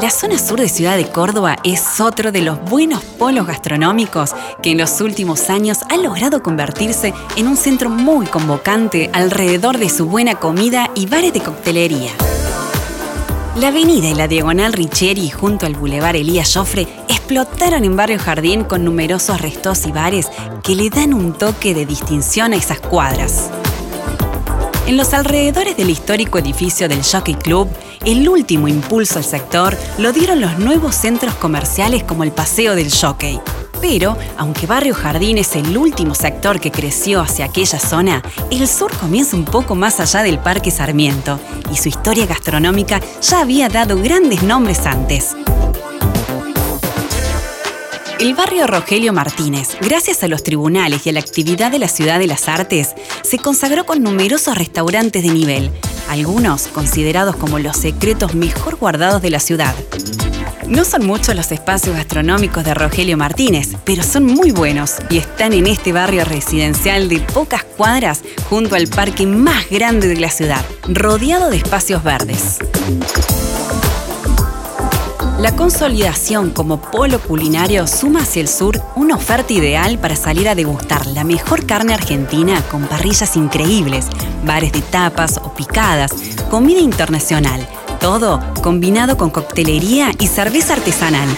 La zona sur de Ciudad de Córdoba es otro de los buenos polos gastronómicos que en los últimos años ha logrado convertirse en un centro muy convocante alrededor de su buena comida y bares de coctelería. La avenida y la diagonal Richeri junto al bulevar Elías Joffre explotaron en Barrio Jardín con numerosos restos y bares que le dan un toque de distinción a esas cuadras. En los alrededores del histórico edificio del Jockey Club, el último impulso al sector lo dieron los nuevos centros comerciales como el Paseo del Jockey. Pero, aunque Barrio Jardín es el último sector que creció hacia aquella zona, el sur comienza un poco más allá del Parque Sarmiento y su historia gastronómica ya había dado grandes nombres antes. El barrio Rogelio Martínez, gracias a los tribunales y a la actividad de la Ciudad de las Artes, se consagró con numerosos restaurantes de nivel, algunos considerados como los secretos mejor guardados de la ciudad. No son muchos los espacios gastronómicos de Rogelio Martínez, pero son muy buenos y están en este barrio residencial de pocas cuadras junto al parque más grande de la ciudad, rodeado de espacios verdes. La consolidación como polo culinario suma hacia el sur una oferta ideal para salir a degustar la mejor carne argentina con parrillas increíbles, bares de tapas o picadas, comida internacional, todo combinado con coctelería y cerveza artesanal.